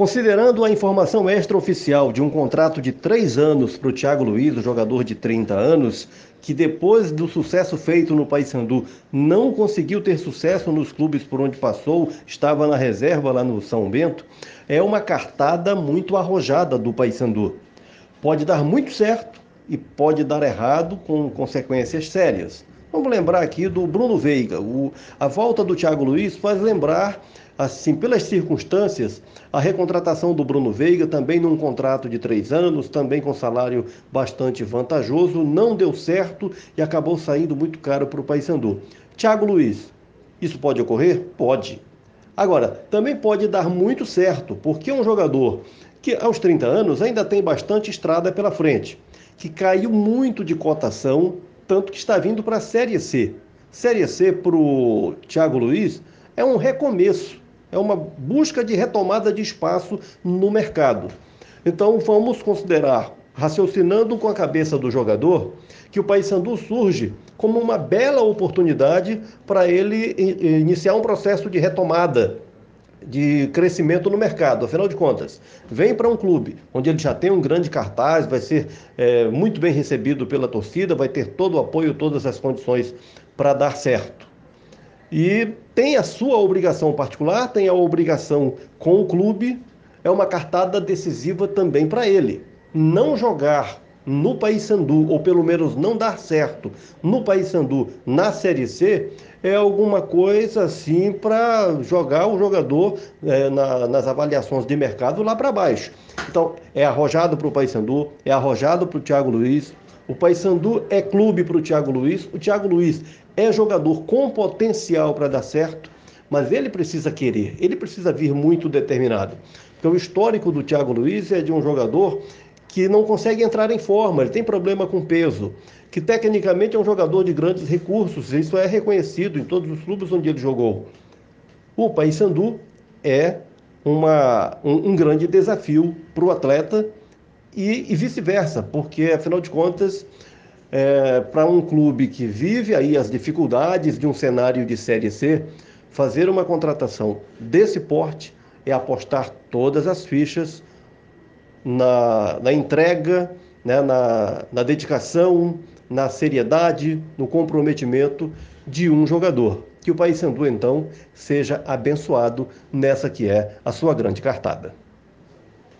Considerando a informação extraoficial de um contrato de três anos para o Thiago Luiz, o jogador de 30 anos, que depois do sucesso feito no Paysandu não conseguiu ter sucesso nos clubes por onde passou, estava na reserva lá no São Bento, é uma cartada muito arrojada do Paysandu. Pode dar muito certo e pode dar errado com consequências sérias. Vamos lembrar aqui do Bruno Veiga. O, a volta do Thiago Luiz faz lembrar, assim, pelas circunstâncias, a recontratação do Bruno Veiga, também num contrato de três anos, também com salário bastante vantajoso, não deu certo e acabou saindo muito caro para o Paysandu. Thiago Luiz, isso pode ocorrer? Pode. Agora, também pode dar muito certo, porque é um jogador que aos 30 anos ainda tem bastante estrada pela frente, que caiu muito de cotação tanto que está vindo para a Série C. Série C para o Thiago Luiz é um recomeço, é uma busca de retomada de espaço no mercado. Então vamos considerar, raciocinando com a cabeça do jogador, que o Paysandu surge como uma bela oportunidade para ele iniciar um processo de retomada de crescimento no mercado. Afinal de contas, vem para um clube onde ele já tem um grande cartaz, vai ser é, muito bem recebido pela torcida, vai ter todo o apoio, todas as condições para dar certo. E tem a sua obrigação particular, tem a obrigação com o clube, é uma cartada decisiva também para ele. Não jogar no Paysandu, ou pelo menos não dar certo no Paysandu na Série C, é alguma coisa assim para jogar o jogador é, na, nas avaliações de mercado lá para baixo. Então, é arrojado para o Paysandu, é arrojado para o Thiago Luiz. O Paysandu é clube para o Thiago Luiz. O Thiago Luiz é jogador com potencial para dar certo, mas ele precisa querer, ele precisa vir muito determinado. Porque o histórico do Thiago Luiz é de um jogador que não consegue entrar em forma, ele tem problema com peso, que tecnicamente é um jogador de grandes recursos, isso é reconhecido em todos os clubes onde ele jogou. O Paysandu é uma, um, um grande desafio para o atleta e, e vice-versa, porque afinal de contas, é, para um clube que vive aí as dificuldades de um cenário de Série C, fazer uma contratação desse porte é apostar todas as fichas na, na entrega, né, na, na dedicação, na seriedade, no comprometimento de um jogador. Que o Paysandu, então, seja abençoado nessa que é a sua grande cartada.